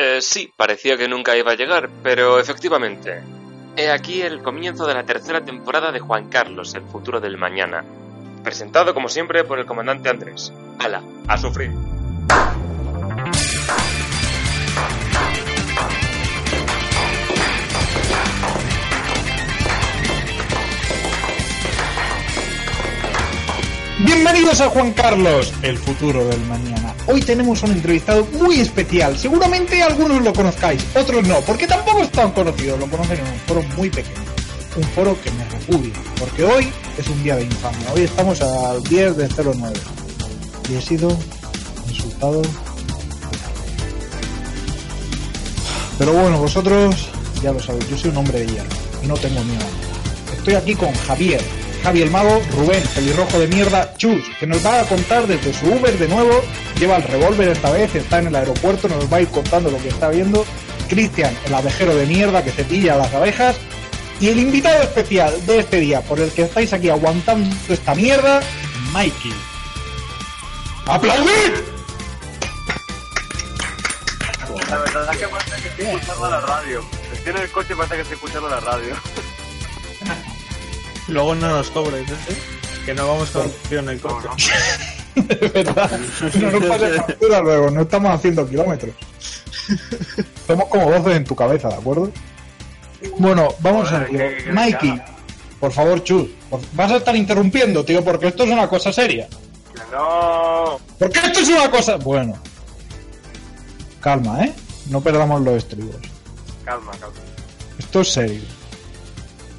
Eh, sí, parecía que nunca iba a llegar, pero efectivamente. He aquí el comienzo de la tercera temporada de Juan Carlos, el futuro del mañana. Presentado como siempre por el comandante Andrés. ¡Hala! ¡A sufrir! Bienvenidos a Juan Carlos, el futuro del mañana. Hoy tenemos un entrevistado muy especial. Seguramente algunos lo conozcáis, otros no, porque tampoco es tan conocido. Lo conocen en un foro muy pequeño. Un foro que me repudia, porque hoy es un día de infamia. Hoy estamos al 10 de 09. Y he sido insultado. Pero bueno, vosotros ya lo sabéis, yo soy un hombre de hierro y no tengo miedo. Estoy aquí con Javier, Javi el Mago, Rubén, pelirrojo de mierda, Chus, que nos va a contar desde su Uber de nuevo, lleva el revólver esta vez, está en el aeropuerto, nos va a ir contando lo que está viendo, Cristian, el abejero de mierda que se pilla a las abejas, y el invitado especial de este día, por el que estáis aquí aguantando esta mierda, Mikey. ¡Aplaudid! La verdad es que parece que estoy escuchando la radio. Estoy en el coche y parece que estoy escuchando la radio. Luego no nos cobres, ¿eh? Que no vamos con en el coche. De verdad, no nos pases factura luego, no estamos haciendo kilómetros. Somos como voces en tu cabeza, ¿de acuerdo? Bueno, vamos a ver. Mikey, por favor, Chus, vas a estar interrumpiendo, tío, porque esto es una cosa seria. Que no. Porque esto es una cosa. Bueno, calma, ¿eh? No perdamos los estribos. Calma, calma. Esto es serio.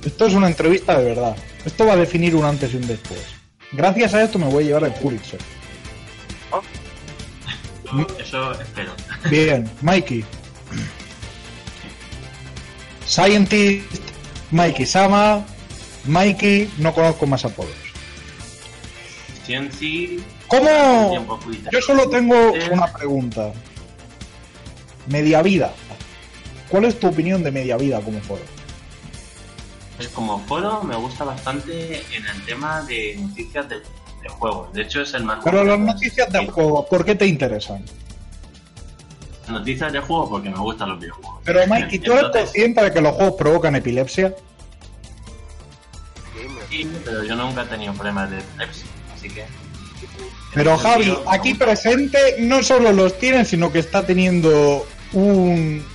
Esto es una entrevista de verdad. Esto va a definir un antes y un después. Gracias a esto me voy a llevar el Pulitzer. Eso espero. Bien, Mikey. Scientist, Mikey Sama, Mikey, no conozco más apodos. ¿Cómo? Yo solo tengo una pregunta. Media vida. ¿Cuál es tu opinión de media vida como foro? Pues como foro me gusta bastante en el tema de noticias de, de juegos. De hecho es el más... Pero las noticias de juego, ¿por qué te interesan? Noticias de juegos porque me gustan los videojuegos. Pero Mikey, ¿tú eres Entonces, consciente de que los juegos provocan epilepsia? Sí, pero yo nunca he tenido problemas de epilepsia, así que... Pero Javi, aquí presente no solo los tiene, sino que está teniendo un,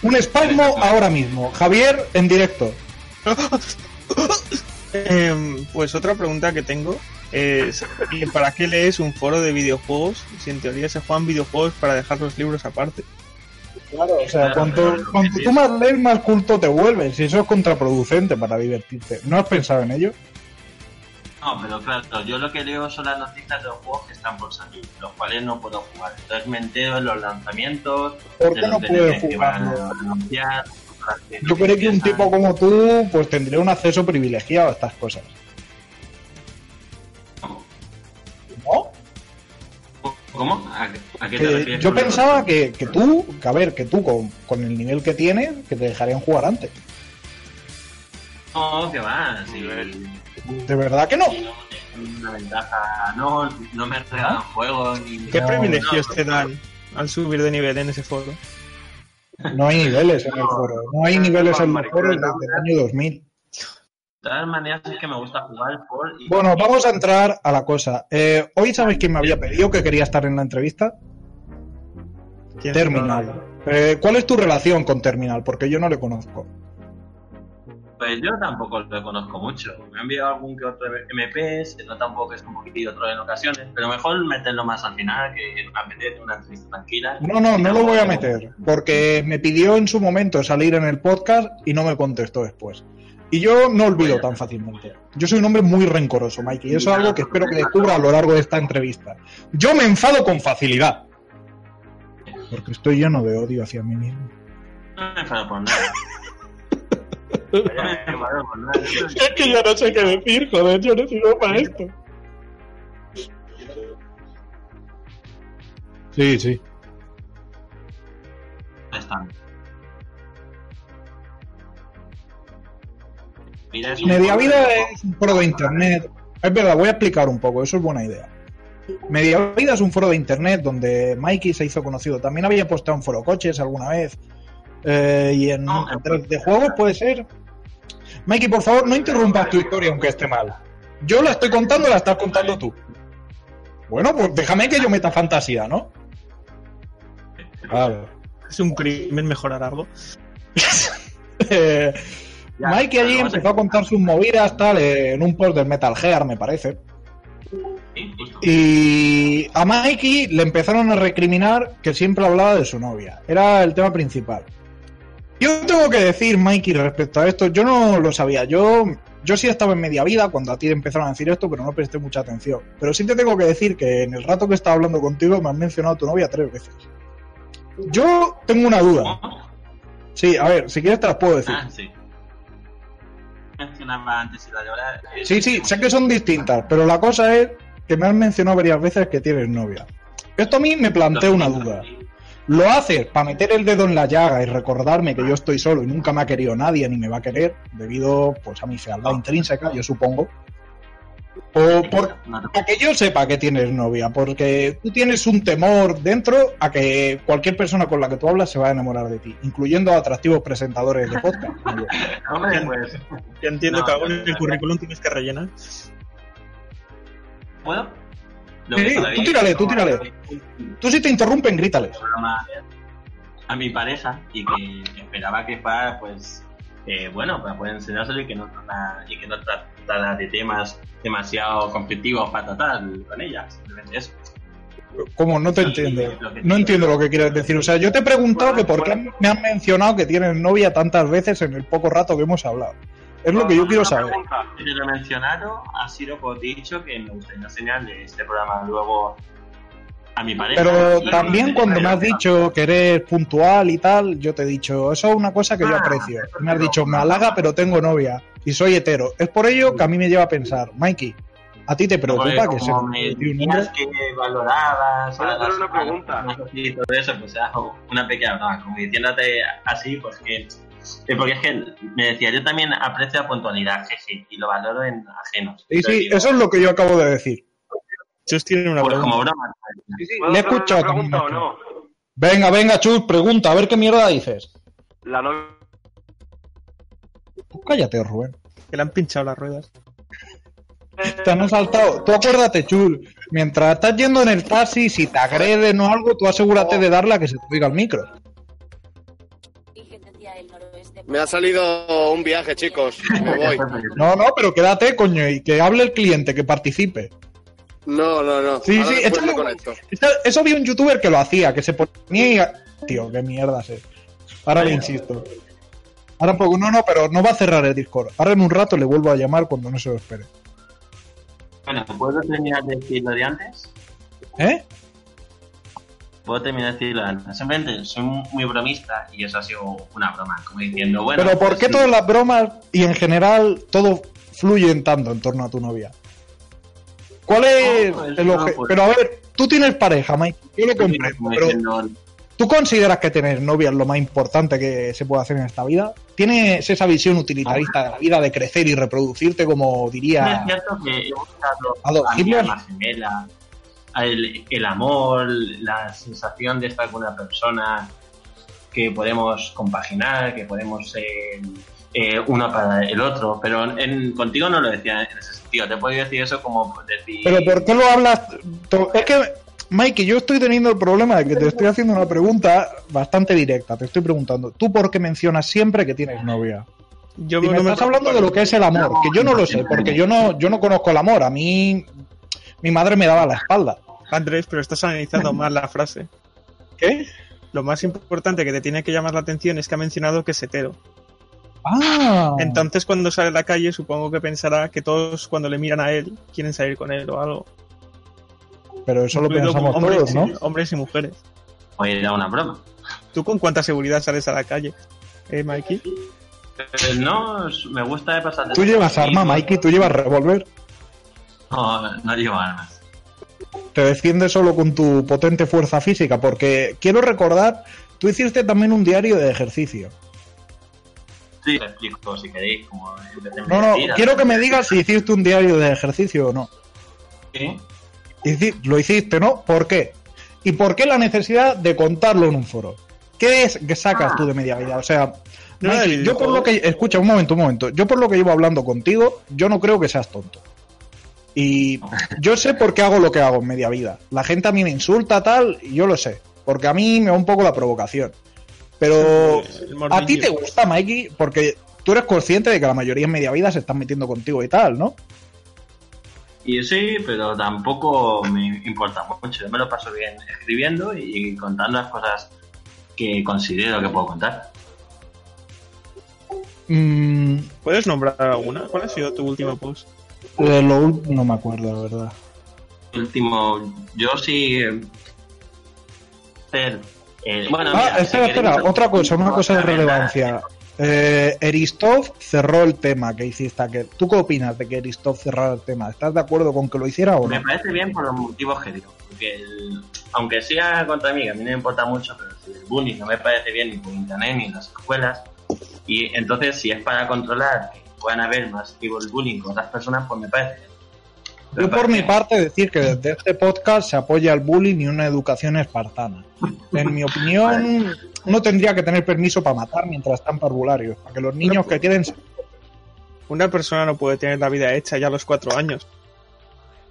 un espasmo ahora mismo. Javier, en directo. Em, pues otra pregunta que tengo es ¿y ¿para qué lees un foro de videojuegos si en teoría se juegan videojuegos para dejar los libros aparte? Claro, o sea, Claro, cuanto, cuanto tú más lees, más culto te vuelves. Y eso es contraproducente para divertirte. ¿No has pensado en ello? no, pero claro, yo lo que leo son las noticias de los juegos que están por salir, los cuales no puedo jugar. Entonces me entero de los lanzamientos, ¿Por de qué los no que van a anunciar. Yo creo que un tipo como tú, pues tendría un acceso privilegiado a estas cosas. ¿No? ¿Cómo? ¿A, a qué te refieres? yo pensaba que, que tú, que a ver, que tú con, con el nivel que tienes, que te dejarían jugar antes. No, que va. Si, De verdad que no. una ventaja. No, no me regalan juegos ni. ¿Qué no, privilegios no, te dan al subir de nivel en ese foro? No hay niveles en el foro. No hay niveles en los foros desde el año 2000. De todas maneras, es que me gusta jugar por. y- Bueno, vamos a entrar a la cosa. Eh, Hoy sabéis quién me había pedido que quería estar en la entrevista. ¿Quién Terminal. Eh, ¿Cuál es tu relación con Terminal? Porque yo no le conozco. Pues yo tampoco lo conozco mucho. Me han enviado algún que otro MP, se nota un poco que es un poquito otro en ocasiones, pero mejor meterlo más al final que a meter una entrevista tranquila. No, no, no lo voy a meter. Porque me pidió en su momento salir en el podcast y no me contestó después. Y yo no olvido tan fácilmente. Yo soy un hombre muy rencoroso, Mikey, y eso es algo que espero que descubra a lo largo de esta entrevista. Yo me enfado con facilidad. Porque estoy lleno de odio hacia mí mismo. No me enfado por nada. Es que yo no sé qué decir, joder, yo no sirvo para esto. Sí, sí. Ya está. Mira, es un Mediavida foro de- es un foro de internet. Es verdad, voy a explicar un poco, eso es buena idea. Mediavida es un foro de internet donde Mikey se hizo conocido. También había postado en Foro Coches alguna vez. Eh, y en No, de, de juegos puede ser. Mikey, por favor, no interrumpas tu historia aunque esté mal. Yo la estoy contando, la estás contando tú. Bueno, pues déjame que yo meta fantasía, ¿no? Claro. Es un crimen mejorar algo. Eh, Ya, Mikey allí empezó a contar sus movidas tal en un post del Metal Gear, me parece. Y a Mikey le empezaron a recriminar que siempre hablaba de su novia. Era el tema principal. Yo tengo que decir, Mikey, respecto a esto, yo no lo sabía. Yo, yo sí estaba en media vida cuando a ti empezaron a decir esto, pero no presté mucha atención. Pero sí te tengo que decir que en el rato que estaba hablando contigo me han mencionado a tu novia tres veces. Yo tengo una duda. Sí, a ver, si quieres te las puedo decir. Ah, sí. Mencionaba antes y la de ahora. eh, Sí, sí, sé que son distintas, pero la cosa es que me han mencionado varias veces que tienes novia. Esto a mí me plantea una duda. ¿Lo haces para meter el dedo en la llaga y recordarme que yo estoy solo y nunca me ha querido nadie ni me va a querer, debido pues a mi fealdad intrínseca, yo supongo? O por, que yo sepa que tienes novia, porque tú tienes un temor dentro a que cualquier persona con la que tú hablas se va a enamorar de ti, incluyendo a atractivos presentadores de podcast. Hombre, pues. Yo entiendo No, que en no, el currículum tienes que rellenar. ¿Puedo? Sí, tú tírale, tú tírale. Tú si te interrumpen, grítales. a mi pareja y que esperaba que fuera pues eh, bueno para poder enseñárselo y que no y que no tratara de temas demasiado conflictivos para tratar con ella simplemente eso ¿Cómo? No te Sí, entiendo. No entiendo lo que quieres decir. O sea, yo te he preguntado que por qué me han mencionado que tienes novia tantas veces en el poco rato que hemos hablado. Es lo que yo quiero saber. pregunta. Si lo he mencionado ha sido por dicho que me gustaría enseñarle este programa luego a mi pareja Pero también cuando me has dicho que eres puntual y tal, yo te he dicho, eso es una cosa que yo Ah, aprecio. Me has dicho, me halaga, pero tengo novia y soy hetero. Es por ello que a mí me lleva a pensar, Mikey, ¿a ti te Porque preocupa que se me de un hombre? decías que valorabas Puedo a hacer una pregunta. y todo eso, pues era una pequeña broma, como diciéndote así, pues que eh, porque es que me decía, yo también aprecio la puntualidad, jeje, y lo valoro en ajenos. Sí, sí, digo, eso es lo que yo acabo de decir. Chus tiene una pues pregunta. como broma. ¿Puedo Le he escuchado pregunta o no? Venga, venga, Chus, pregunta, a ver qué mierda dices. La novia Pues cállate, Rubén. Que le han pinchado las ruedas. Te han saltado. Tú acuérdate, Chul. Mientras estás yendo en el taxi, si te agreden o algo, tú asegúrate de darle a que se te oiga el micro. Me ha salido un viaje, chicos. Me voy. No, no, pero quédate, coño, y que hable el cliente, que participe. No, no, no. Sí, Ahora sí, échale. Eso- vi un youtuber que lo hacía, que se ponía. Tío, qué mierda es. Ahora le insisto. Ahora un poco, no, no, pero no va a cerrar el Discord. Ahora en un rato le vuelvo a llamar cuando no se lo espere. Bueno, ¿puedo terminar de decir lo de antes? ¿Eh? Puedo terminar de decir lo de antes. Simplemente soy muy bromista y eso ha sido una broma, como diciendo, bueno. Pero ¿por pues qué sí. todas las bromas y en general todo fluye en tanto en torno a tu novia? ¿Cuál es No, pues, el no, obje- pues- Pero a ver, tú tienes pareja, Mike. Yo lo comprendo, pero diciendo, ¿tú consideras que tener novia es lo más importante que se puede hacer en esta vida? ¿Tienes esa visión utilitarista de la vida de crecer y reproducirte como Es diría cierto que he buscado Adolf a mi alma gemela, el, el amor, la sensación de estar con una persona que podemos compaginar, que podemos ser eh, uno para el otro, pero en, contigo no lo decía en ese sentido. Te puedo decir eso como decir... Pero ¿por qué lo hablas? Es que, Mike, yo estoy teniendo el problema de que te estoy haciendo una pregunta bastante directa. Te estoy preguntando, ¿tú por qué mencionas siempre que tienes novia? Yo Y me estás hablando de lo que es el amor, que yo no lo sé, porque yo no, yo no conozco el amor. A mí, mi madre me daba la espalda. Andrés, pero estás analizando mal la frase. ¿Qué? Lo más importante que te tiene que llamar la atención es que ha mencionado que es hetero. Ah, Entonces, cuando sale a la calle, supongo que pensará que todos, cuando le miran a él, quieren salir con él o algo. pero eso lo pensamos hombres, todos, ¿no? hombres y mujeres. Pues era una broma. ¿Tú con cuánta seguridad sales a la calle, eh, Mikey? Eh, no, me gusta de pasar. Tú llevas arma, Mikey, tú llevas revólver. No, no llevo armas. Te defiendes solo con tu potente fuerza física, porque quiero recordar, tú hiciste también un diario de ejercicio. Sí, te explico si queréis. Como No, no, quiero que me digas si hiciste un diario de ejercicio o no. Sí. Lo hiciste, ¿no? ¿Por qué? ¿Y por qué la necesidad de contarlo en un foro? ¿Qué es que sacas tú de media vida? O sea, No, yo por lo que... Escucha, un momento, un momento. Yo por lo que llevo hablando contigo, yo no creo que seas tonto. Y yo sé por qué hago lo que hago en media vida. La gente a mí me insulta, tal, y yo lo sé. Porque a mí me da un poco la provocación. Pero El a ti te gusta, Mikey, porque tú eres consciente de que la mayoría en media vida se están metiendo contigo y tal, ¿no? Y sí, pero tampoco me importa mucho. Yo me lo paso bien escribiendo y contando las cosas que considero que puedo contar. Mm, ¿Puedes nombrar alguna? ¿Cuál ha sido tu último post? Eh, lo no me acuerdo, la verdad. Último, yo sí. hacer, eh, bueno, Ah, mira, espera, espera, otra cosa, una cosa de relevancia. Eh, Eristov cerró el tema que hiciste aquel. ¿Tú qué opinas de que Eristov cerrara el tema? ¿Estás de acuerdo con que lo hiciera o Me no? parece bien por los motivos que digo. Porque el- aunque sea contra mí, que a mí no me importa mucho, pero si el bullying no me parece bien ni por internet ni en las escuelas. Y entonces, si es para controlar que puedan haber más bullying con otras personas, pues me parece. Me Yo por mi parte decir que desde este podcast se apoya el bullying y una educación espartana. En mi opinión, uno tendría que tener permiso para matar mientras están parvularios, para que los niños que queden... se- Una persona no puede tener la vida hecha ya a los cuatro años.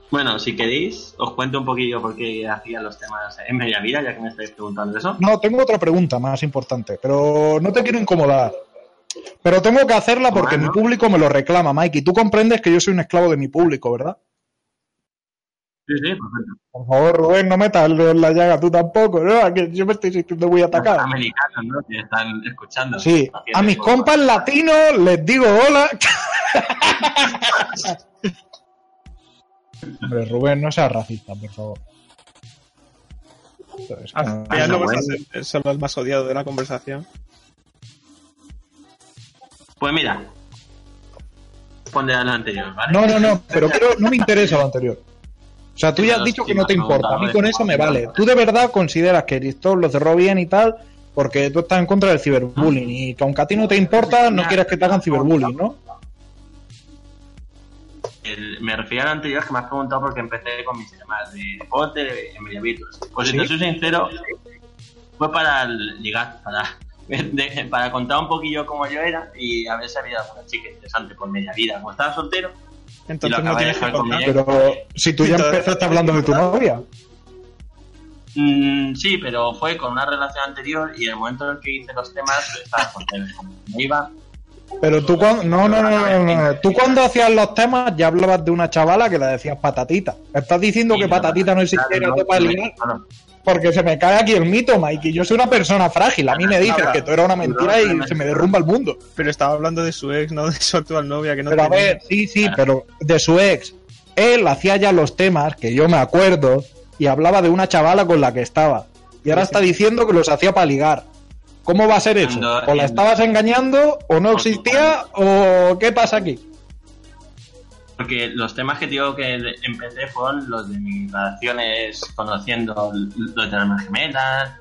Bueno, si queréis, os cuento un poquillo por qué hacía los temas en media vida, ya que me estáis preguntando eso. No, tengo otra pregunta más importante, pero no te quiero incomodar. Pero tengo que hacerla porque Bueno. mi público me lo reclama, Mike. Y tú comprendes que yo soy un esclavo de mi público, ¿verdad? Sí, sí, perfecto. Por favor, Rubén, no metas en la llaga tú tampoco, ¿no? Que yo me estoy sintiendo muy atacado. Americanos, ¿no? Que están escuchando. Sí, a mis por- compas latinos les digo hola. Hombre, Rubén, no seas racista, por favor. Es que Al no- final no bueno. vas a ser solo el más odiado de la conversación. Pues mira, pondré lo anterior, ¿vale? No, no, no, pero no me interesa lo anterior. O sea, tú ya has dicho que no te importa, a mí con eso me vale. Tú de verdad consideras que Aristov lo cerró bien y tal, porque tú estás en contra del ciberbullying y que aunque a ti no te importa, no quieres que te hagan ciberbullying, ¿no? El- me refiero al anterior que me has preguntado porque empecé con mis temas de deporte en Media Virtus. Pues ¿Sí? si te soy sincero, fue para el- ligar, para, de- para contar un poquillo cómo yo era y a ver si había alguna chica interesante por media vida. Como estaba soltero, Entonces no tienes que contar. Pero si tú ya empezaste hablando de tu novia. mm, sí, pero fue con una relación anterior y en el momento en el que hice los temas estaba soltero. Me iba, Pero tú cuando, no, no, no, no. Tú cuando hacías los temas ya hablabas de una chavala que la decías patatita. Estás diciendo Sí, que no, patatita no existía claro, no, porque se me cae aquí el mito, Mikey. Yo soy una persona frágil. A mí me dices que tú eras una mentira y se me derrumba el mundo. Pero estaba hablando de su ex, no de su actual novia, que no Pero a tenía. ver, sí, sí, pero de su ex. Él hacía ya los temas, que yo me acuerdo, y hablaba de una chavala con la que estaba. Y ahora está diciendo que los hacía para ligar. ¿Cómo va a ser eso? ¿O la estabas engañando, o no existía, o qué pasa aquí? Porque los temas que digo que empecé fueron los de mis relaciones conociendo los de las gemelas,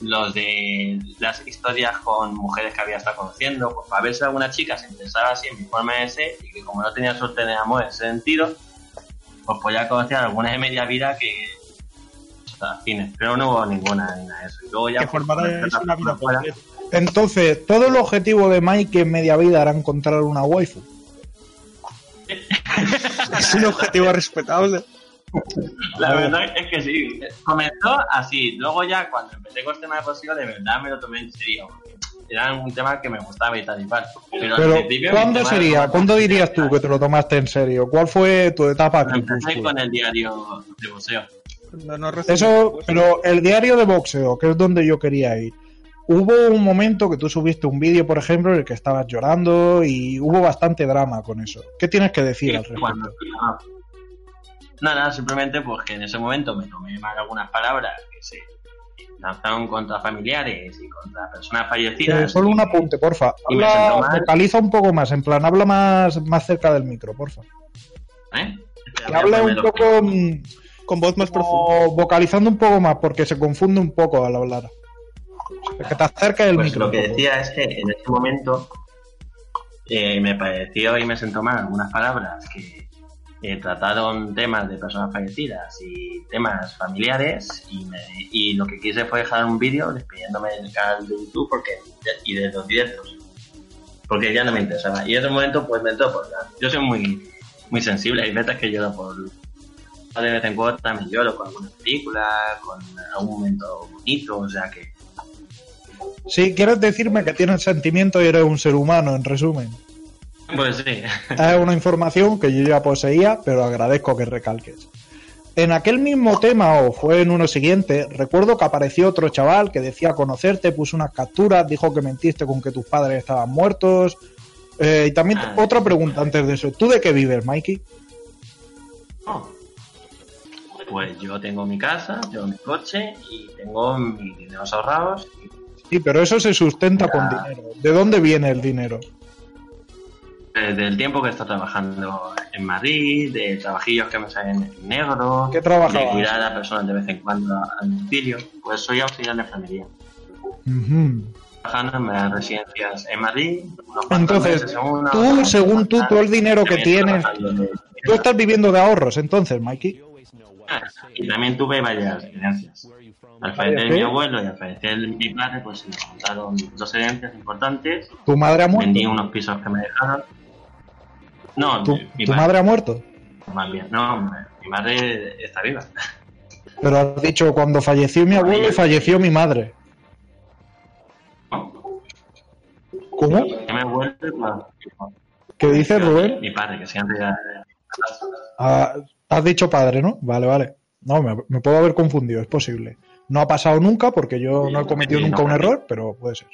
los de las historias con mujeres que había estado conociendo, pues para ver si alguna chica se interesaba así en mi forma de ser y que como no tenía suerte de amor en ese sentido, pues podía conocer algunas de media vida que sea, fines, pero no hubo ninguna ni nada de eso. Y luego ya Que pues, formara conocer es una vida. Entonces, todo el objetivo de Mike en media vida era encontrar una waifu. Es un objetivo respetable. La verdad es que sí. Comenzó así. Luego ya cuando empecé con el tema de posible, de verdad me lo tomé en serio. Era un tema que me gustaba y tal y cual. Pero, al Pero, ¿cuándo sería? era- ¿Cuándo dirías tú que te lo tomaste en serio? ¿Cuál fue tu etapa Empecé con el diario de boxeo. No, no Eso, pero el diario de boxeo, que es donde yo quería ir. Hubo un momento que tú subiste un vídeo, por ejemplo, en el que estabas llorando y hubo bastante drama con eso. ¿Qué tienes que decir al respecto? Ah. Nada, simplemente pues que en ese momento me tomé mal algunas palabras que se lanzaron contra familiares y contra personas fallecidas. Eh, solo un apunte, porfa. Habla- vocaliza un poco más, en plan, habla más, más cerca del micro, porfa. ¿eh? Que hable un poco mm, Con voz más profunda. vocalizando un poco más, porque se confunde un poco al hablar. Que te acerca del Pues micro. lo que decía es que en ese momento eh, me pareció y me sentó mal algunas palabras que eh, trataron temas de personas fallecidas y temas familiares y, me- y lo que quise fue dejar un vídeo despidiéndome del canal de YouTube porque, y de los directos porque ya no me interesaba y en ese momento pues me entró por la- yo soy muy muy sensible hay veces que lloro por de vez en cuando también lloro con alguna película con algún momento bonito o sea que Sí, quieres decirme que tienes sentimiento y eres un ser humano, en resumen. pues sí Es una información que yo ya poseía, pero agradezco que recalques. En aquel mismo tema, o fue en uno siguiente, recuerdo que apareció otro chaval que decía conocerte, puso unas capturas, dijo que mentiste con que tus padres estaban muertos. Eh, y también Ah. otra pregunta antes de eso. ¿Tú de qué vives, Mikey? No. Pues yo tengo mi casa, tengo mi coche y tengo mis dineros ahorrados. Sí, pero eso se sustenta con dinero. ¿De dónde viene el dinero? eh, Del tiempo que he estado trabajando en Madrid, de trabajillos que me salen en negro, ¿Qué de cuidar a personas de vez en cuando al domicilio. Pues soy auxiliar de enfermería. Ujú. Trabajando en varias residencias en Madrid. Entonces, tú, según tú, todo el dinero que tienes, de- Tú estás viviendo de ahorros, entonces, Mikey. Ah, Y también tuve varias herencias. Al fallecer mi abuelo y al fallecer mi padre, pues se me juntaron dos herencias importantes. ¿Tu madre ha muerto? Vendí unos pisos que me dejaron. No, ¿Tu, mi tu padre, madre ha muerto? más bien. No, mi madre está viva. Pero has dicho, cuando falleció mi abuelo, falleció mi madre. ¿Cómo? Que me vuelve para- ¿Qué dices, Rubén? Mi padre, que siempre Ah, has dicho padre, ¿no? Vale, vale. No, me, me puedo haber confundido, es posible. No ha pasado nunca porque yo no he cometido Sí, nunca no, un error, pero puede ser.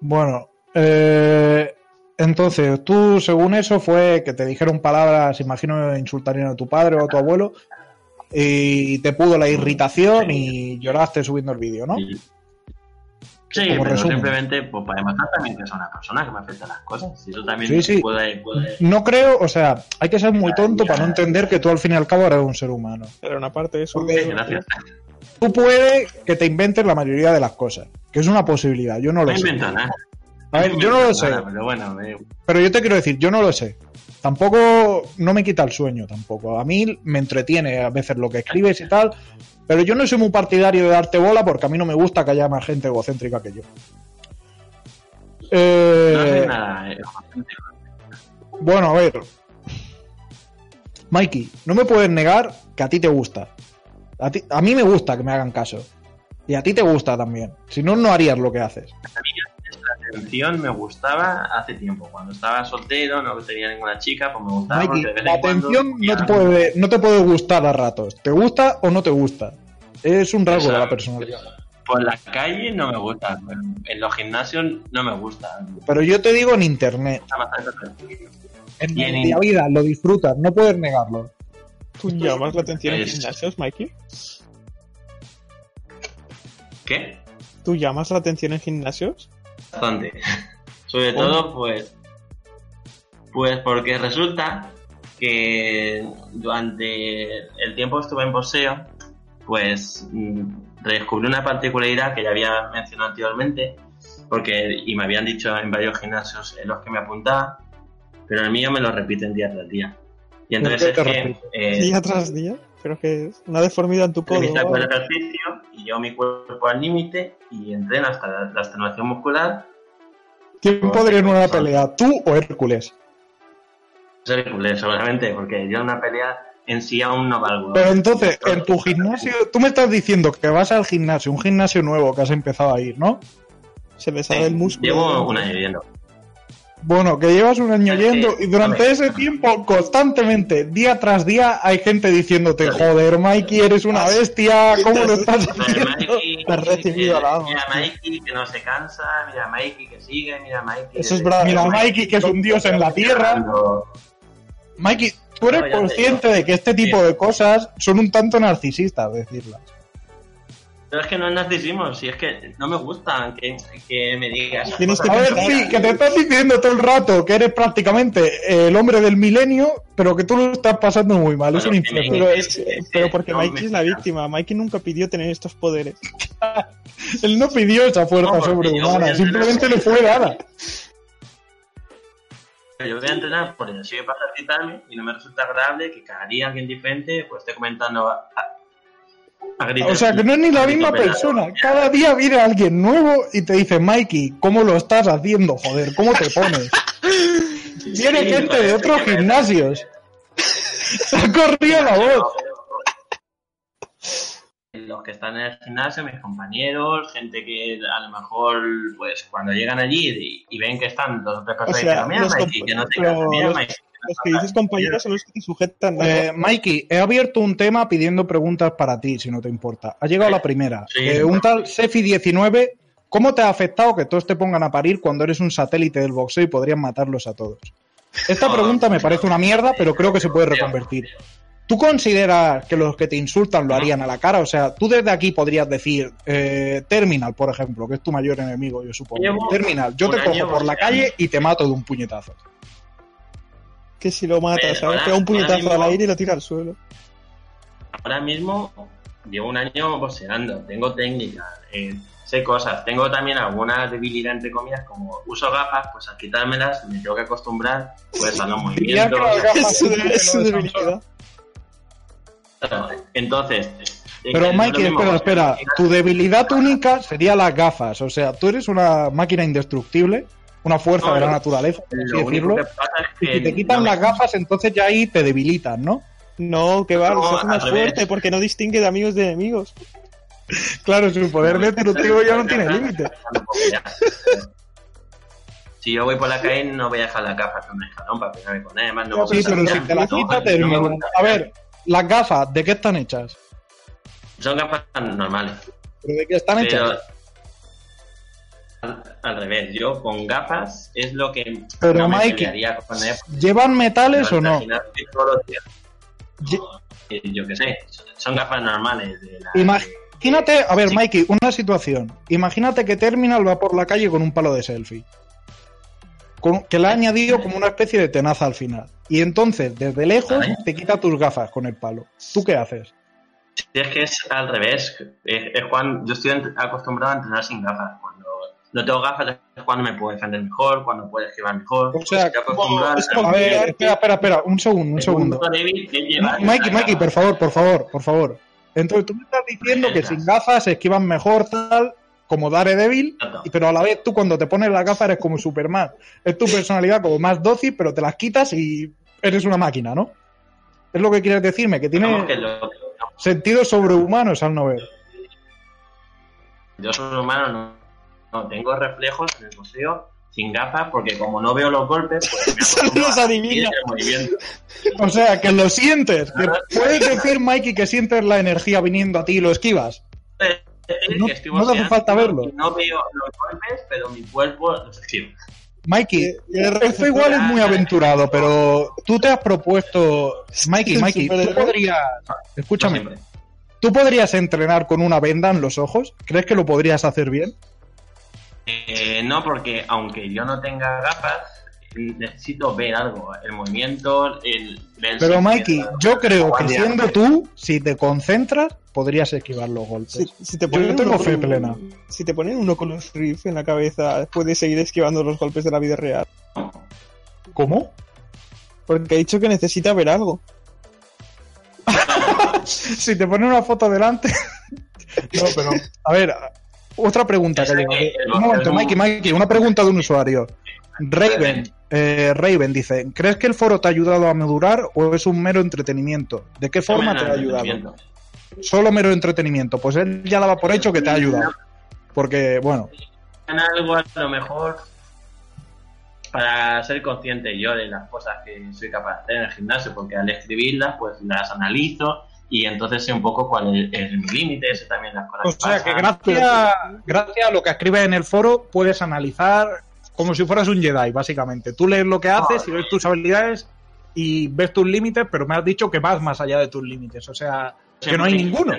Bueno, eh, entonces tú, según eso, fue que te dijeron palabras, imagino, insultarían a tu padre o a tu abuelo, y te pudo la irritación y lloraste subiendo el vídeo, ¿no? Sí, Sí, Como pero resumen. simplemente pues, para demostrar también que soy una persona que me afecta las cosas. Y eso también Sí, sí. puede, puede- No creo, o sea, hay que ser muy tonto para no entender que tú al fin y al cabo eres un ser humano. Pero una parte de eso. Porque- Gracias. Tú puedes que te inventes la mayoría de las cosas, que es una posibilidad, yo no No lo sé. invento nada. A ver, yo no lo sé, Nada, pero bueno, eh, pero yo te quiero decir, yo no lo sé. Tampoco, no me quita el sueño tampoco. A mí me entretiene a veces lo que escribes y tal, pero yo no soy muy partidario de darte bola porque a mí no me gusta que haya más gente egocéntrica que yo. Eh, no sé nada. Bueno, a ver. Mikey, no me puedes negar que a ti te gusta. A, ti- a mí me gusta que me hagan caso. Y a ti te gusta también. Si no, no harías lo que haces. La atención me gustaba hace tiempo. Cuando estaba soltero, no tenía ninguna chica, pues me gustaba. Mikey, de vez la en cuando atención no te, puede, no te puede gustar a ratos. ¿Te gusta o no te gusta? Es un rasgo de la personalidad. Por la calle no me gusta. En los gimnasios no me gusta. Pero yo te digo en internet. En en- el día a día lo disfrutas, no puedes negarlo. ¿Tú llamas la atención en gimnasios, Mikey? ¿Qué? ¿Tú llamas la atención en gimnasios? Bastante. Sobre ¿Cómo? todo, pues. Pues porque resulta que durante el tiempo que estuve en boxeo, pues mm, descubrí una particularidad que ya había mencionado anteriormente, porque y me habían dicho en varios gimnasios en los que me apuntaba, pero el mío me lo repiten día tras día. Y entonces es que eh, Día tras día. Creo que es una deformidad en tu codo. ¿no? con el ejercicio y llevo mi cuerpo al límite y entreno hasta la, la extenuación muscular. ¿Quién podría en una pelea? ¿Tú o Hércules? Es Hércules, seguramente, porque yo en una pelea en sí aún no valgo. Pero entonces, en tu gimnasio, tú me estás diciendo que vas al gimnasio, un gimnasio nuevo que has empezado a ir, ¿no? Se le sale el músculo. Llevo un año yendo. Bueno, que llevas un año yendo y durante ese tiempo, constantemente, día tras día, hay gente diciéndote, joder, Mikey, eres una bestia, ¿cómo lo estás haciendo? Mikey, Te has recibido Mira. Mikey que no se cansa, mira Mikey que sigue, mira Mikey. Eso es verdad. Mira, Mikey, que es un dios en la tierra. Mikey, Tú eres consciente de que este tipo de cosas son un tanto narcisistas, decirlas. Pero es que no es narcisismo, si es que no me gusta que, que me digas. Tienes. A ver, sí, que te estás diciendo todo el rato que eres prácticamente el hombre del milenio, pero que tú lo estás pasando muy mal. Es un que me- infierno. Pero, es, pero porque No, Mikey me- es la víctima. Mikey nunca pidió tener estos poderes. Él no pidió esa fuerza No, sobrehumana, simplemente le fue dada. Yo voy a entrenar por el así para ejercitarme y no me resulta agradable que cada día alguien diferente pues esté comentando a, a-. O sea, que no es ni la misma persona. Cada día viene alguien nuevo y te dice, Mikey, ¿cómo lo estás haciendo? Joder, ¿cómo te pones? Viene Sí, gente de otros que gimnasios. Se ha corrido la voz. Los que están en el gimnasio, mis compañeros, gente que a lo mejor, pues cuando llegan allí y, y ven que están dos o tres personas O sea, diciendo, mira, Mikey, que no te pero mira, Mikey. Los que dices compañeros son los que te sujetan. ¿no? Eh, Mikey, he abierto un tema pidiendo preguntas para ti, si no te importa. Ha llegado la primera. Sí. Eh, un tal Sefi19, ¿cómo te ha afectado que todos te pongan a parir cuando eres un satélite del boxeo y podrían matarlos a todos? Esta No, pregunta me parece una mierda, pero creo que se puede reconvertir. ¿Tú consideras que los que te insultan lo harían a la cara? O sea, tú desde aquí podrías decir, eh, Terminal, por ejemplo, que es tu mayor enemigo, yo supongo. Llevo Terminal, yo te cojo por la calle y te mato de un puñetazo. Que si lo matas, Pero ¿sabes? ahora- Pega un puñetazo mismo- al aire y lo tira al suelo. Ahora mismo llevo un año boxeando, tengo técnica, eh, sé cosas, tengo también alguna debilidad entre comillas, como uso gafas, pues al quitármelas me tengo que acostumbrar pues a los movimientos. Entonces, Pero mismo espera, espera. Tu debilidad única sería las gafas. O sea, tú eres una máquina indestructible, una fuerza No, de la naturaleza, por así decirlo. que es Y si te quitan no las gafas, entonces ya ahí te debilitan, ¿no? No, que va, No, al más revés. fuerte porque no distingue de amigos de enemigos. Claro, su poder destructivo ya no tiene límite. Si yo voy por la calle no voy a dejar la gafa con un escalón para pegarme con él, además no Sí, pero si te las quitas, te. A ver, las gafas, ¿de qué están hechas? Son gafas normales. ¿Pero de qué están Pero hechas? Al, al revés, yo con gafas es lo que Pero, no me Mikey. ¿Llevan metales o no? Lle- Eh, Yo qué sé, son gafas normales. De la, Imagínate, a ver, Sí. Mikey, una situación. Imagínate que Terminal va por la calle con un palo de selfie. Con- que le ha añadido como una especie de tenaza al final. Y entonces, desde lejos, te quita tus gafas con el palo. ¿Tú qué haces? Si es que es al revés. Es, es cuando, yo estoy acostumbrado a entrenar sin gafas. No tengo gafas es cuando me puedo defender mejor, cuando puedo esquivar mejor. O sea, a- ver, espera, espera, espera, un segundo, un segundo. Mikey, Mikey, por favor, por favor, por favor. Entonces, tú me estás diciendo que sin gafas se esquivan mejor, tal, como Daredevil, pero a la vez tú cuando te pones las gafas eres como Superman. Es tu personalidad como más dócil, pero te las quitas y eres una máquina, ¿no? Es lo que quieres decirme, que tiene sentidos sobrehumanos al no ver. yo soy humano, no, no tengo reflejos en el boxeo sin gafas porque como no veo los golpes, pues me los adivina. O sea, que lo sientes. Que puedes decir, Mikey, que sientes la energía viniendo a ti y lo esquivas. Eh, No- hace falta verlo. No veo los golpes, pero mi cuerpo los esquiva. Mikey, y el esto igual es muy aventurado, pero tú te has propuesto... Mikey, Mikey, tú podrías... Escúchame. ¿tú podrías entrenar con una venda en los ojos? ¿Crees que lo podrías hacer bien? Eh, no, porque aunque yo no tenga gafas, necesito ver algo. El movimiento, el... ver Pero Mikey, yo creo que siendo tú, si te concentras, podrías esquivar los golpes. Si, si te Yo ponen tengo uno fe con- plena. Si te ponen un Oculus Rift en la cabeza, puedes seguir esquivando los golpes de la vida real. ¿Cómo? Porque ha dicho que necesita ver algo. si te ponen una foto delante. no, pero. A ver, otra pregunta que llega. Un momento, Mikey, Mikey, una pregunta de un usuario. Raven, eh, Raven dice: ¿Crees que el foro te ha ayudado a madurar o es un mero entretenimiento? ¿De qué forma te ha ayudado? Solo mero entretenimiento. Pues él ya daba por hecho que te ha ayudado. Porque, bueno, En algo a lo mejor para ser consciente yo de las cosas que soy capaz de hacer en el gimnasio, porque al escribirlas, pues las analizo y entonces sé un poco cuál es, es mi límite, sé también las cosas o sea que gracias, gracias a lo que escribes en el foro puedes analizar como si fueras un Jedi, básicamente. Tú lees lo que haces y ves tus habilidades y ves tus límites, pero me has dicho que vas más allá de tus límites. O sea, que no hay ninguno.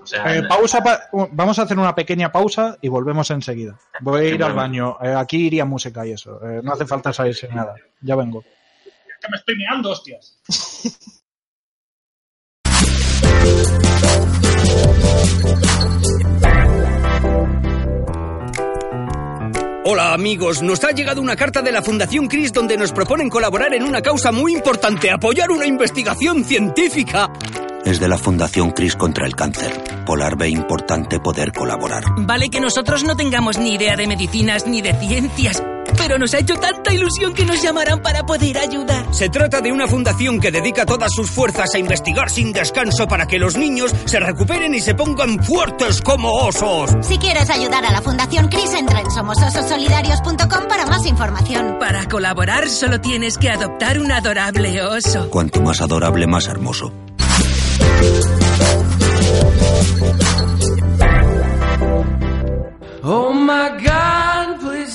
O sea, Eh, pausa pa- vamos a hacer una pequeña pausa y volvemos enseguida. Voy a ir al baño. Eh, aquí iría música y eso. Eh, no hace falta salirse nada. Ya vengo. Que me estoy meando, hostias. Hola amigos, nos ha llegado una carta de la Fundación CRIS donde nos proponen colaborar en una causa muy importante, apoyar una investigación científica. Es de la Fundación CRIS contra el cáncer. Polar ve importante poder colaborar. Vale que nosotros no tengamos ni idea de medicinas ni de ciencias, pero nos ha hecho tanta ilusión que nos llamarán para poder ayudar. Se trata de una fundación que dedica todas sus fuerzas a investigar sin descanso para que los niños se recuperen y se pongan fuertes como osos. Si quieres ayudar a la Fundación Cris, entra en somosososolidarios.com para más información. Para colaborar solo tienes que adoptar un adorable oso. Cuanto más adorable, más hermoso. Oh my God,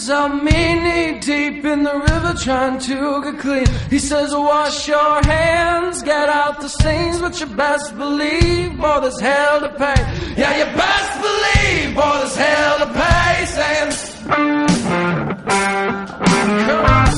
me knee deep in the river trying to get clean. He says, wash your hands, get out the stains, but you best believe, boy, there's hell to pay. Yeah, you best believe, boy, there's hell to pay. Saying, Oh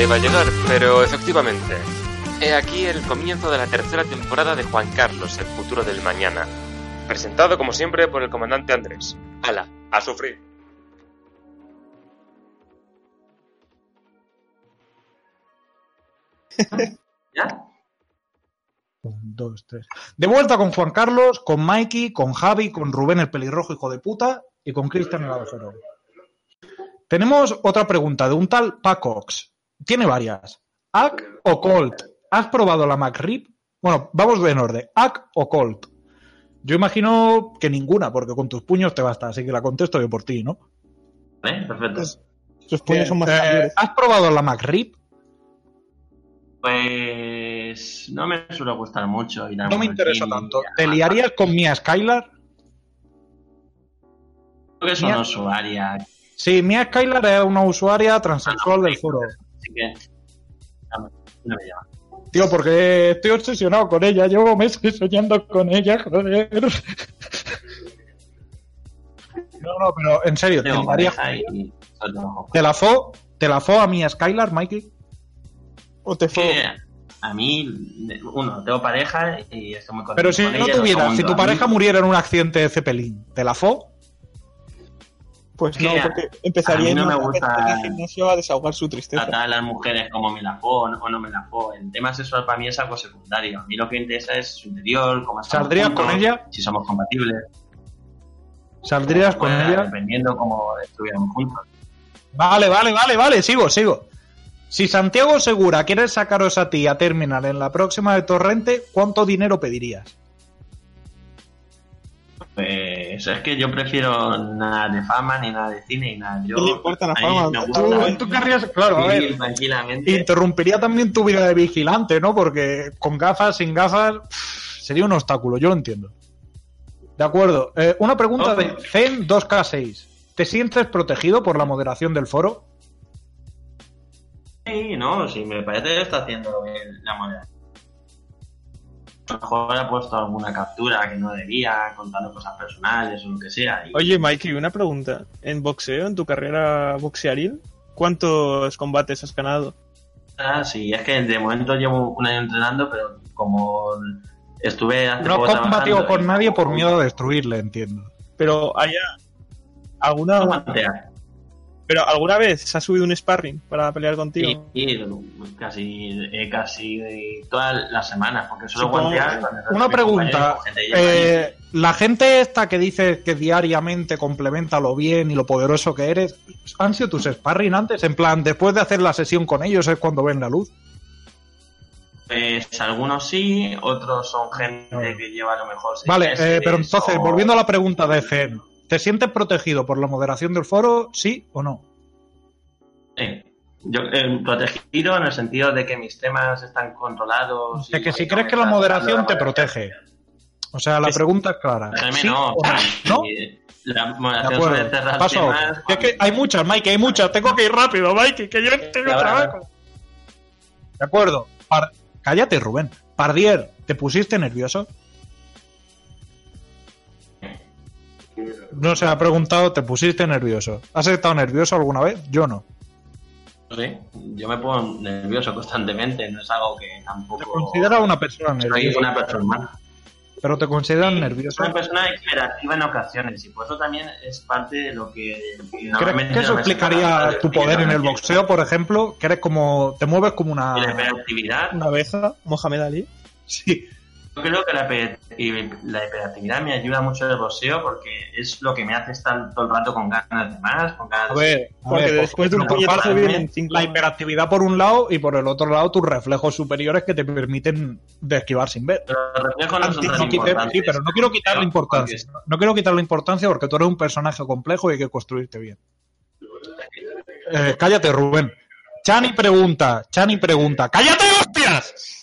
nunca iba a llegar, pero efectivamente. He aquí el comienzo de la tercera temporada de Juan Carlos, el futuro del mañana. Presentado como siempre por el comandante Andrés. ¡Hala! ¡A sufrir! Un, dos, tres. De vuelta con Juan Carlos, con Mikey, con Javi, con Rubén el pelirrojo hijo de puta y con Cristian el agujero. Tenemos otra pregunta de un tal Pacox. Tiene varias. ¿Ac o Colt? ¿Has probado la McRib? Bueno, vamos en orden. ¿Ac o Colt? Yo imagino que ninguna, porque con tus puños te basta, así que la contesto yo por ti, ¿no? ¿Eh? Perfecto. Sus puños son más Eh. ¿Has probado la McRib? Pues no me suele gustar mucho. ir a No me interesa tanto. y ¿Te liarías con Mia Skylar? Creo que es una usuaria. Sí, Mia Skylar es una usuaria transexual del foro. Sí así que no me, no me llama. Tío, porque estoy obsesionado con ella. Llevo meses soñando con ella, joder. No, no, pero en serio, ¿te Tengo y trabajo. ¿Te la fo? ¿Te la fo a mi Skylar, Mikey? ¿O te fue? Que a mí, uno, tengo pareja y estoy muy contento Pero si con no ella, tuviera, segundo, si tu a mí- pareja muriera en un accidente de Zeppelin, ¿te la fo? Pues no, a- porque a empezaría mí en no me una- gusta- en el gimnasio a desahogar su tristeza. tratar a las mujeres como me la fo o no, o no me la fo. El tema sexual para mí es algo secundario. A mí lo que me interesa es su interior, cómo ¿Saldrías juntos, con ella? Si somos compatibles. ¿Saldrías con Bueno, ella? Dependiendo cómo estuviéramos juntos. Vale, vale, vale, vale, sigo, sigo. Si Santiago Segura quiere sacaros a ti a Terminal en la próxima de Torrente, ¿cuánto dinero pedirías? Pues es que yo prefiero nada de fama, ni nada de cine, ni nada. Yo, ¿Qué le importa la fama? Tú- querrías, claro, a ver. vivir tranquilamente. Interrumpiría también tu vida de vigilante, ¿no? Porque con gafas, sin gafas, sería un obstáculo, yo lo entiendo. De acuerdo. Eh, una pregunta de Zen 2K6. ¿Te sientes protegido por la moderación del foro? Sí, no, si me parece que está haciendo bien la moneda. A lo mejor ha puesto alguna captura que no debía, contando cosas personales o lo que sea. y- Oye, Mikey, una pregunta. En boxeo, en tu carrera boxearil, ¿cuántos combates has ganado? Ah, sí, es que de momento llevo un año entrenando, pero como estuve hace No poco combatido con y- nadie por miedo a destruirle, entiendo. Pero haya alguna pero alguna vez se ha subido un sparring para pelear contigo. Sí, sí, casi, eh, casi todas las semanas, porque solo Supongo- guantear. Una pregunta. eh, la gente esta que dice que diariamente complementa lo bien y lo poderoso que eres, ¿han sido tus sparring antes? En plan, después de hacer la sesión con ellos es cuando ven la luz. Pues algunos sí, otros son gente que lleva a lo mejor seis Vale, meses eh, pero entonces, o- volviendo a la pregunta de Zen, ¿te sientes protegido por la moderación del foro, sí o no? Sí. Yo, eh, protegido en el sentido de que mis temas están controlados. De que si crees que la moderación te protege. O sea, la pregunta es clara. moderación. ¿Sí no, o no? La De moderación suele cerrar Paso. temas. Es que hay muchas, Mike, hay muchas. Tengo que ir rápido, Mike, que yo tengo trabajo. De acuerdo. Par- Cállate, Rubén. Pardier, ¿te pusiste nervioso? No se ha preguntado, ¿te pusiste nervioso? ¿Has estado nervioso alguna vez? Yo no. Sí, yo me pongo nervioso constantemente, no es algo que tampoco. Considera una persona soy nerviosa. una persona humana. Pero te consideras nervioso. Una persona hiperactiva en ocasiones y por eso también es parte de lo que. ¿Crees que eso explicaría tu poder en el boxeo, por ejemplo? Que eres como. te mueves como una. Y la hiperactividad. Una abeja, Mohamed Ali. Sí. Yo creo que la, la hiperactividad me ayuda mucho en el boxeo porque es lo que me hace estar todo el rato con ganas de más, con ganas A ver, a Porque ver, después de un puñetazo vienen La hiperactividad por un lado y por el otro lado tus reflejos superiores que te permiten de esquivar sin ver. Los reflejos no son tan importantes. sí, pero no quiero quitar la importancia. No quiero quitar la importancia porque tú eres un personaje complejo y hay que construirte bien. Eh, cállate, Rubén. Chani pregunta, Chani pregunta. ¡Cállate, hostias!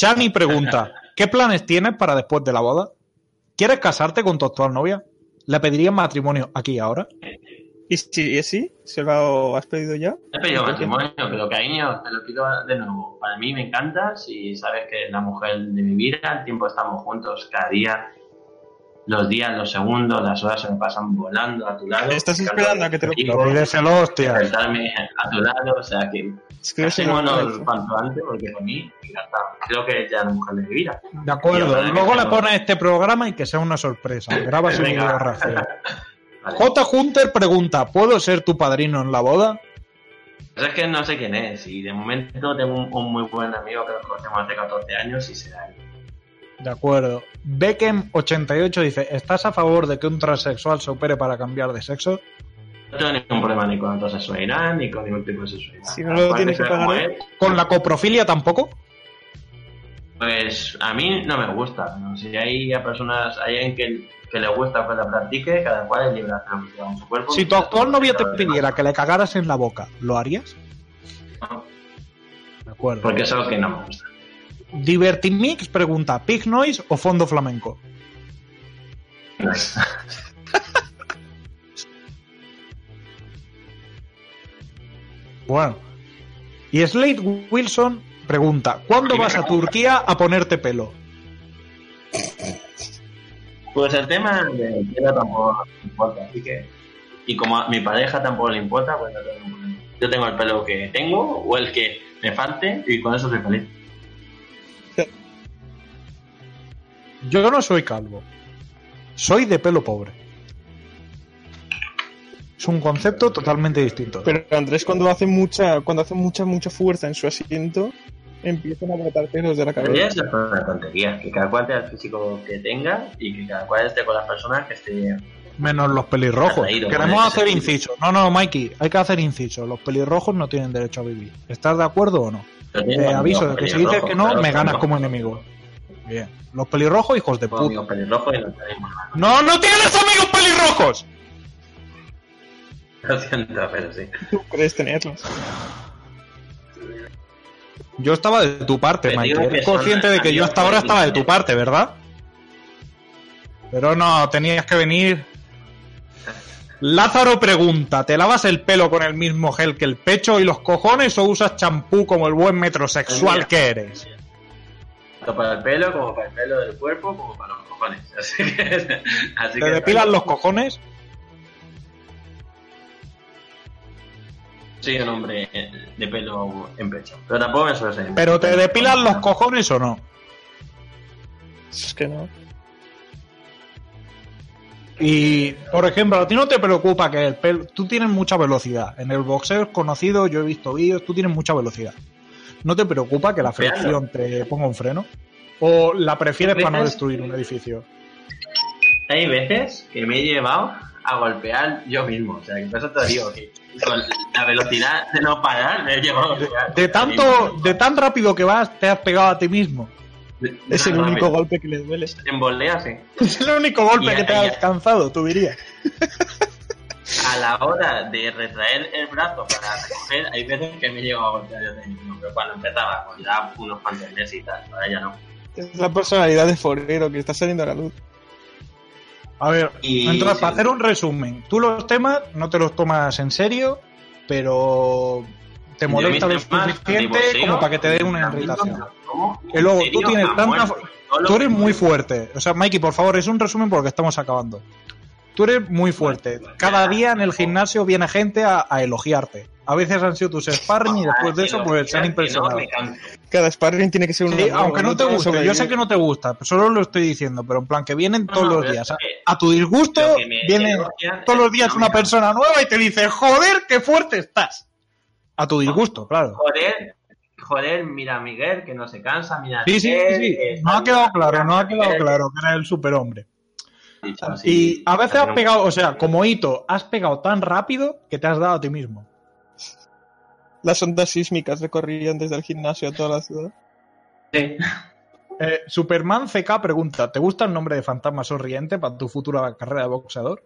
Chani pregunta, ¿qué planes tienes para después de la boda? ¿Quieres casarte con tu actual novia? ¿Le pedirías matrimonio aquí y ahora? ¿Y si es sí? ¿Se lo has pedido ya? He pedido matrimonio, pero cariño, te lo pido de nuevo. Para mí me encantas y sabes que es la mujer de mi vida, el tiempo estamos juntos cada día. Los días, los segundos, las horas se me pasan volando a tu lado. ¿Estás encanta esperando a que te lo hostia. despertarme a tu lado, o sea que En casémonos el- cuanto antes porque por mí encantado. Creo que ya es la mujer de mi vida. De acuerdo. Luego le pones este programa y que sea una sorpresa. Graba su Venga. video. Vale. J. Hunter pregunta, ¿puedo ser tu padrino en la boda? Pues es que no sé quién es y de momento tengo un, un muy buen amigo que nos conocemos hace 14 años y será él. De acuerdo. Beckham88 dice, ¿estás a favor de que un transexual se opere para cambiar de sexo? No tengo ningún problema ni con autosexualidad ni con ningún tipo de sexualidad. Si no lo Aparte tiene que pagar ¿Con la coprofilia tampoco? Pues a mí no me gusta. ¿no? Si hay a personas, hay alguien que, que le gusta que la practique, cada cual es libre de hacer lo que con su cuerpo. Si tu actual novia te pidiera que le cagaras en la boca, ¿lo harías? No, De acuerdo. Porque es algo que no me gusta. Divertimix pregunta, ¿Pig Noise o fondo flamenco? Bueno. Y Slade Wilson pregunta, ¿cuándo vas a Turquía a ponerte pelo? Pues el tema de pelo tampoco me importa, así que. Y como a mi pareja tampoco le importa, pues no tengo problema. Yo tengo el pelo que tengo o el que me falte y con eso soy feliz. Yo no soy calvo. Soy de pelo pobre. Es un concepto totalmente distinto. Pero Andrés cuando hace mucha, cuando hace mucha, mucha fuerza en su asiento, empiezan a brotar pelos de la Pero cabeza. eso es una tontería, que cada cual tenga el físico que tenga y que cada cual esté con las personas que esté. Menos los pelirrojos. Queremos hacer inciso. No, no, Mikey, hay que hacer inciso. Los pelirrojos no tienen derecho a vivir. ¿Estás de acuerdo o no? Te tengo aviso de que si dices que no, claro, me ganas como enemigo. Bien. Los pelirrojos, hijos de puta. ¡No, no tienes amigos pelirrojos! Lo siento, pero sí. ¿Tú crees tenerlos? Yo estaba de tu parte, que Eres consciente de que yo hasta ahora estaba de tu parte, ¿verdad? Pero no, tenías que venir. Lázaro pregunta, ¿te lavas el pelo con el mismo gel que el pecho y los cojones o usas champú como el buen metrosexual que eres? Tanto para el pelo, como para el pelo del cuerpo, como para los cojones. Así que. Así ¿Te que depilas los cojones? Soy un hombre de pelo en pecho. Pero tampoco me suele ser. ¿Pero te depilas los cojones o no? Es que no. Y, por ejemplo, a ti no te preocupa que el pelo... Tú tienes mucha velocidad. En el boxeo es conocido, yo he visto vídeos, tú tienes mucha velocidad. ¿No te preocupa que la fricción te ponga un freno? ¿O la prefieres para no destruir un edificio? Hay veces que me he llevado a golpear yo mismo. O sea, que por eso te digo que la velocidad de no parar me he llevado golpear. De tanto, de tan rápido que vas, te has pegado a ti mismo. De- de Es el único golpe que le duele. En volea, sí. Es el único golpe Y- que te y- ha alcanzado, tú dirías. A la hora de retraer el brazo para recoger, hay veces que me he llegado a golpear yo mismo. Pero cuando empezaba, pues ya unos cuantos meses y tal. Ahora ya no. Es la personalidad de Forero que está saliendo a la luz. A ver, Y- entonces, sí. para hacer un resumen, tú los temas no te los tomas en serio, pero te molesta lo suficiente boxeo, como para que te den una irritación. Y luego tú tienes a tanta. Tú eres muy fuerte. O sea, Mikey, por favor, es un resumen porque estamos acabando. Tú eres muy fuerte. Cada día en el gimnasio viene gente a, a elogiarte. A veces han sido tus sparring y después de eso pues se han impresionado. Cada sparring tiene que ser un Sí, aunque no te guste, yo sé que no te gusta, solo lo estoy diciendo, pero en plan que vienen todos no, los días. A, tu disgusto viene todos los días una persona nueva y te dice, joder, qué fuerte estás. A tu disgusto, claro. Joder, joder, mira a Miguel que no se cansa, mira a Sí, sí, Miguel, sí, sí. No ha quedado claro, no ha quedado claro que era el superhombre. Y a veces has pegado, o sea, como hito, has pegado tan rápido que te has dado a ti mismo. Las ondas sísmicas recorrían desde el gimnasio a toda la ciudad. Sí. Eh, Superman CK pregunta, ¿te gusta el nombre de fantasma sonriente para tu futura carrera de boxeador?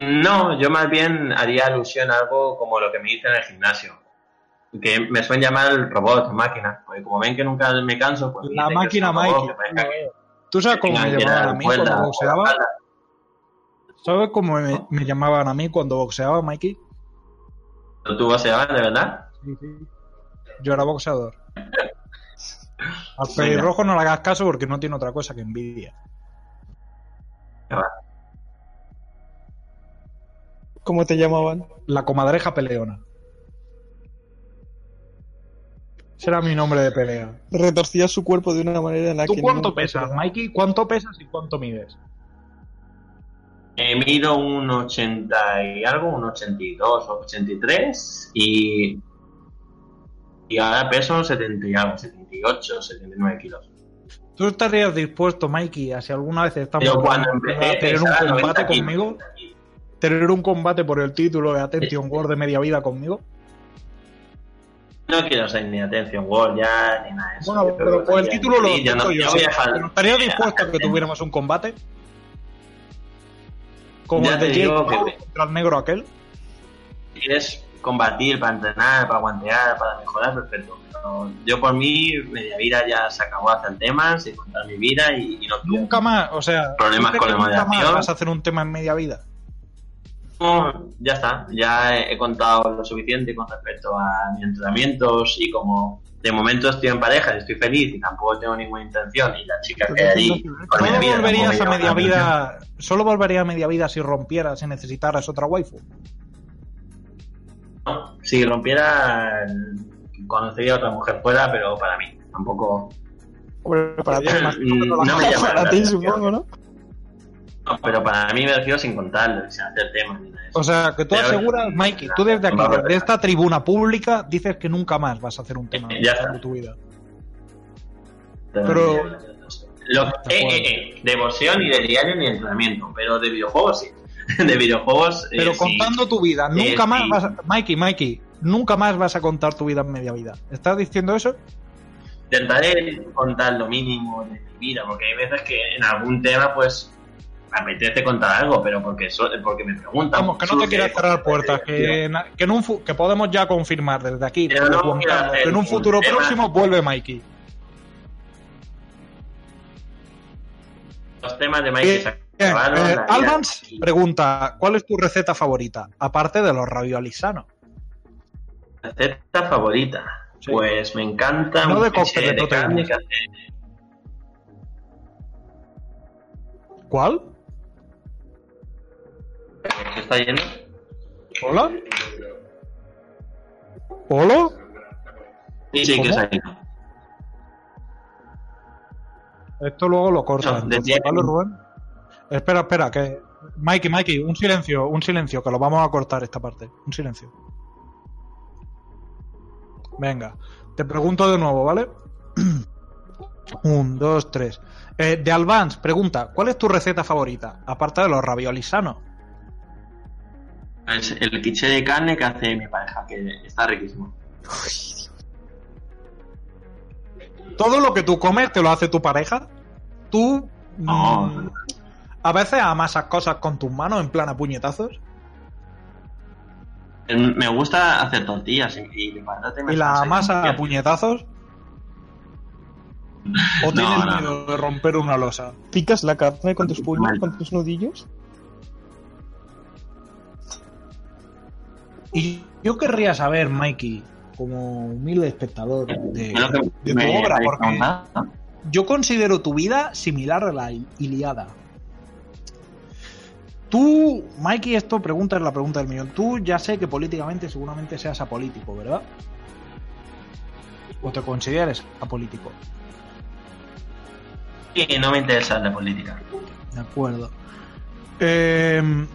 No, yo más bien haría alusión a algo como lo que me dicen en el gimnasio. Que me suelen llamar el robot, máquina. Porque como ven que nunca me canso, pues. La máquina Mikey. ¿Tú sabes cómo me llamaban a mí cuando boxeaba? ¿Sabes cómo me, me llamaban a mí cuando boxeaba, Mikey? ¿Pero ¿Tú boxeabas de verdad? Yo era boxeador. Al pelirrojo no le hagas caso porque no tiene otra cosa que envidia. ¿Cómo te llamaban? La comadreja peleona. Ese era mi nombre de pelea. Retorcía su cuerpo de una manera en la ¿Tú que... cuánto no- pesas, Mikey? ¿Cuánto pesas y cuánto mides? Eh, mido un 80 y algo, un 82 o 83 y, y ahora peso 70 y algo, 78, 79 kilos. ¿Tú estarías dispuesto, Mikey, a si alguna vez estamos Yo cuando empecé a tener un pesaba 90 combate kilos. conmigo? ¿Tener un combate por el título de Attention World de media vida conmigo? No quiero ser ni Atención World ya ni nada de eso. Bueno, pero por el título lo sí, no, yo. sí. ¿Pero ¿Estarías dispuesto a que tuviéramos un combate? Como Ya el de Jake que- contra el negro aquel. Quieres combatir para entrenar, para guantear, para mejorar, perfecto. Pero yo por mí, media vida ya se acabó hacer temas y contar mi vida y, y no quiero Nunca más, o sea, Problemas ¿tú crees con la moderación. vas a hacer un tema en media vida? No, ya está, ya he, he contado lo suficiente con respecto a mis entrenamientos y como de momento estoy en pareja y estoy feliz y tampoco tengo ninguna intención y la chica que hay allí Solo media vida, volverías a media vida. Solo volverías a media vida si rompieras y necesitaras otra waifu. Si rompiera, conocería a otra mujer fuera, pero para mí, tampoco... Hombre, para ti es más no me llama la para ti, atención. supongo, ¿no? No, pero para mí me refiero sin contarlo, sin hacer temas. O sea, que tú Pero- aseguras, Mikey, tú desde aquí, No, no, desde esta tribuna pública, dices que nunca más vas a hacer un tema Ya de tu vida. Pero... Pero- Lo, eh, eh, eh, devoción ni de diario ni de entrenamiento, pero de videojuegos sí. De videojuegos. eh, Pero sí. contando tu vida, nunca Eh, más sí. vas a... Mikey, Mikey, nunca más vas a contar tu vida en media vida. ¿Estás diciendo eso? Intentaré contar lo mínimo de mi vida, porque hay veces que en algún tema, pues, apetece contar algo, pero porque, so- porque me preguntan. Vamos, que no te quieras cerrar puertas, que, que, en un fu- que podemos ya confirmar desde aquí, desde no que en un futuro tema- próximo vuelve Mikey. Los temas de Mike Eh, Bien, eh, vida- Albans pregunta, ¿cuál es tu receta favorita? Aparte de los raviolis sanos. receta favorita. Pues me encanta No un de cóctel de carne proteínas. que hace ¿Cuál? ¿Se está yendo? ¿Hola? ¿Hola? Sí, sí, que se ha ido. Esto luego lo corta. No, decía ¿vale, Rubén? Espera, espera, que... Mikey, Mikey, un silencio, un silencio, que lo vamos a cortar esta parte. Un silencio. Venga, te pregunto de nuevo, ¿vale? un, dos, tres. Eh, de Albans, pregunta, ¿cuál es tu receta favorita? Aparte de los raviolis sanos. Es el cliché de carne que hace mi pareja, que está riquísimo. ¿Todo lo que tú comes te lo hace tu pareja? ¿Tú mm, a veces amasas cosas con tus manos en plan a puñetazos? Me gusta hacer tortillas y, patata me ¿Y la hace- masa a puñetazos? ¿O tienes no, miedo de romper una losa? ¿Picas la carne con tus puños, con tus nudillos? Y yo querría saber, Mikey, como humilde espectador de, de tu obra, porque yo considero tu vida similar a la Iliada. Tú, Mikey, esto pregunta es la pregunta del millón. Tú ya sé que políticamente seguramente seas apolítico, ¿verdad? ¿O te consideres apolítico? Sí, no me interesa la política. De acuerdo. Eh,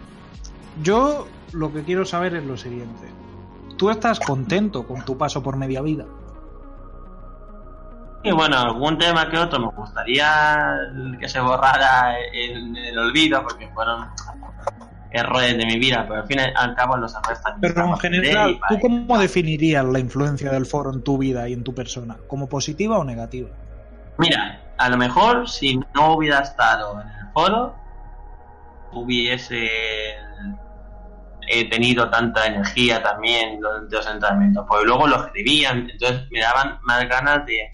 yo lo que quiero saber es lo siguiente. ¿Tú estás contento con tu paso por media vida? Y bueno, algún tema que otro me gustaría que se borrara en el olvido, porque fueron errores de mi vida, pero al fin y al cabo los errores. Pero en general, ¿tú cómo definirías la influencia del foro en tu vida y en tu persona? ¿Como positiva o negativa? Mira, a lo mejor si no hubiera estado en el foro, hubiese he tenido tanta energía también durante los entrenamientos, porque luego lo escribían, entonces me daban más ganas de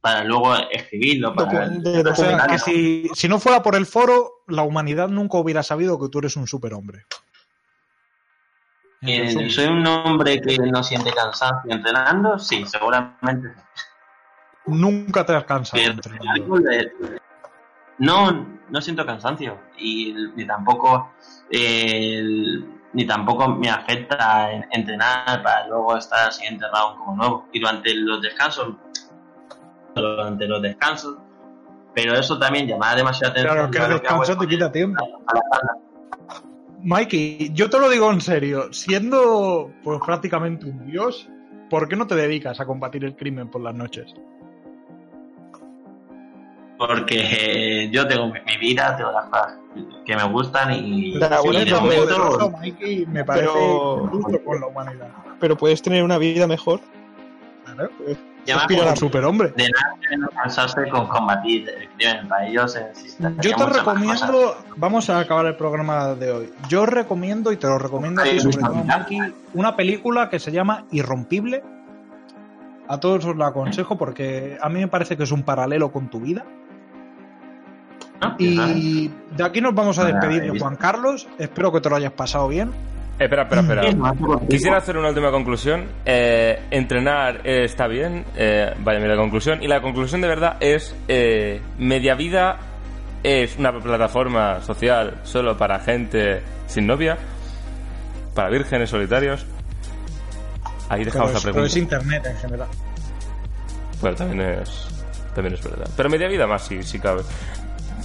para luego escribirlo, para O sea, que si, si no fuera por el foro, la humanidad nunca hubiera sabido que tú eres un superhombre. Eh, ¿Soy un hombre que no siente cansancio entrenando? Sí, seguramente. Nunca te has cansado. De- No, no siento cansancio y ni tampoco eh, el- ni tampoco me afecta en- entrenar para luego estar al siguiente round como nuevo. Y durante los descansos, durante los descansos, pero eso también llamaba demasiada atención. Claro, que el descanso es te quita tiempo. Mikey, yo te lo digo en serio, siendo pues prácticamente un dios, ¿por qué no te dedicas a combatir el crimen por las noches? Porque eh, yo tengo mi, mi vida, tengo las cosas que me gustan y, Dragón es lo Mikey, me parece Pero- injusto con la humanidad. Pero puedes tener una vida mejor. Ya me Aspirar acuerdo al superhombre. De nada que no cansarse con combatir el crimen. Para ellos. Yo te recomiendo, vamos a acabar el programa de hoy. Yo recomiendo y te lo recomiendo a ti, sobre todo Mikey, una película que se llama Irrompible. A todos os la aconsejo porque a mí me parece que es un paralelo con tu vida. Y de aquí nos vamos a despedir de. Juan Carlos. Espero que te lo hayas pasado bien. Espera, espera, espera. Quisiera hacer una última conclusión. Eh, entrenar eh, está bien. Eh, vaya, mira la conclusión. Y la conclusión de verdad es: eh, Media Vida es una plataforma social solo para gente sin novia, para vírgenes solitarios. Ahí dejamos Pero la es, pero pregunta. es internet en general. Bueno, también es, también es verdad. Pero media vida más, sí cabe.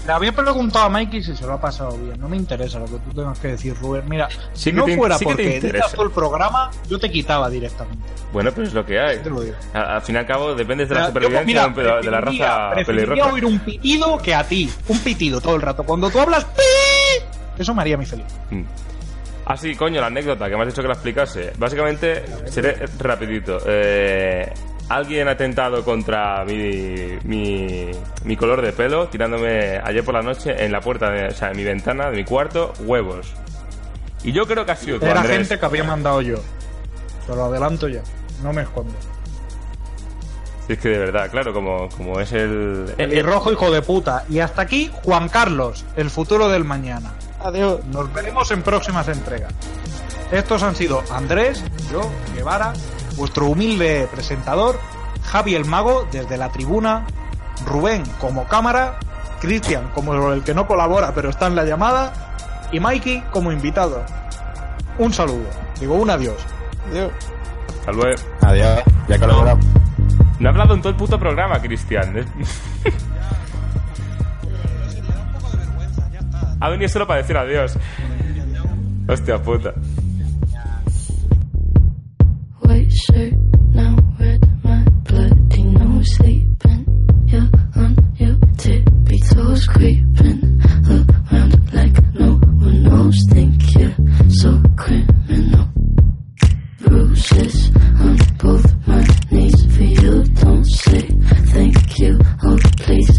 Le había preguntado a Mikey si se lo ha pasado bien. No me interesa lo que tú tengas que decir, Rubén. Mira, Sí si no te fuera sí te porque editas todo el programa, yo te quitaba directamente. Bueno, pero es lo que hay. Te lo digo. Al, al fin y al cabo, dependes de la supervivencia mira, de la raza pelirroja. oír un pitido que a ti. Un pitido todo el rato. Cuando tú hablas, ¡pi! Eso me haría muy feliz. Mm. Ah, sí, coño, la anécdota que me has dicho que la explicase. Básicamente, seré rapidito. Eh, alguien ha atentado contra mi, mi, mi color de pelo, tirándome ayer por la noche en la puerta, de, o sea, en mi ventana de mi cuarto, huevos. Y yo creo que ha sido tú, Era Andrés. gente que había mandado yo. Te lo adelanto ya. No me escondo. Es que de verdad, claro, como, como es el... Pelirrojo, hijo de puta. Y hasta aquí, Juan Carlos, el futuro del mañana. Adiós. Nos veremos en próximas entregas. Estos han sido Andrés, yo, Guevara, vuestro humilde presentador, Javi el Mago desde la tribuna, Rubén como cámara, Cristian como el que no colabora pero está en la llamada y Mikey como invitado. Un saludo, digo un adiós. Adiós. Hasta luego. Adiós, ya colaboramos. No he hablado en todo el puto programa, Cristian. ¿eh? ha venido solo para decir adiós. Hostia puta. On both my knees for you. Don't say thank you. Oh, please,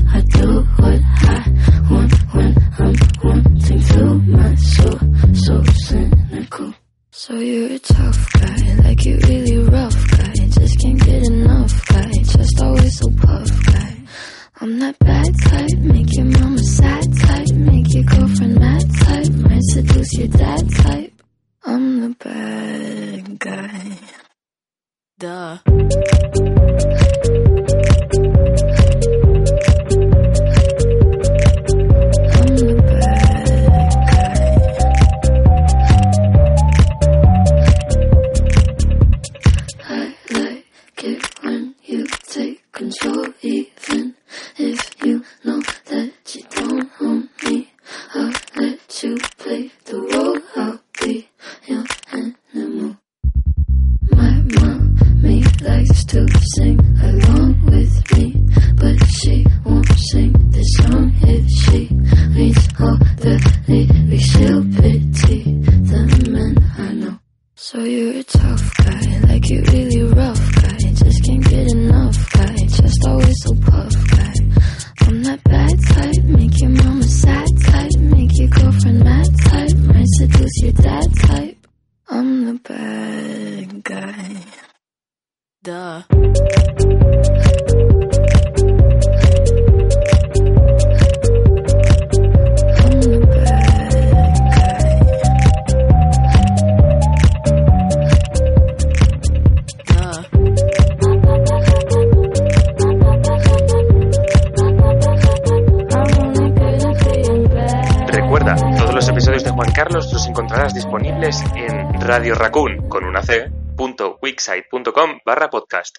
Radio Raccoon con una C, punto, wixsite.com barra podcast.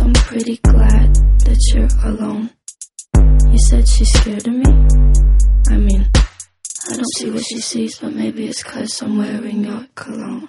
I'm pretty glad that you're alone. You said she's scared of me? I mean, I don't see what she sees, but maybe it's cause I'm wearing your cologne.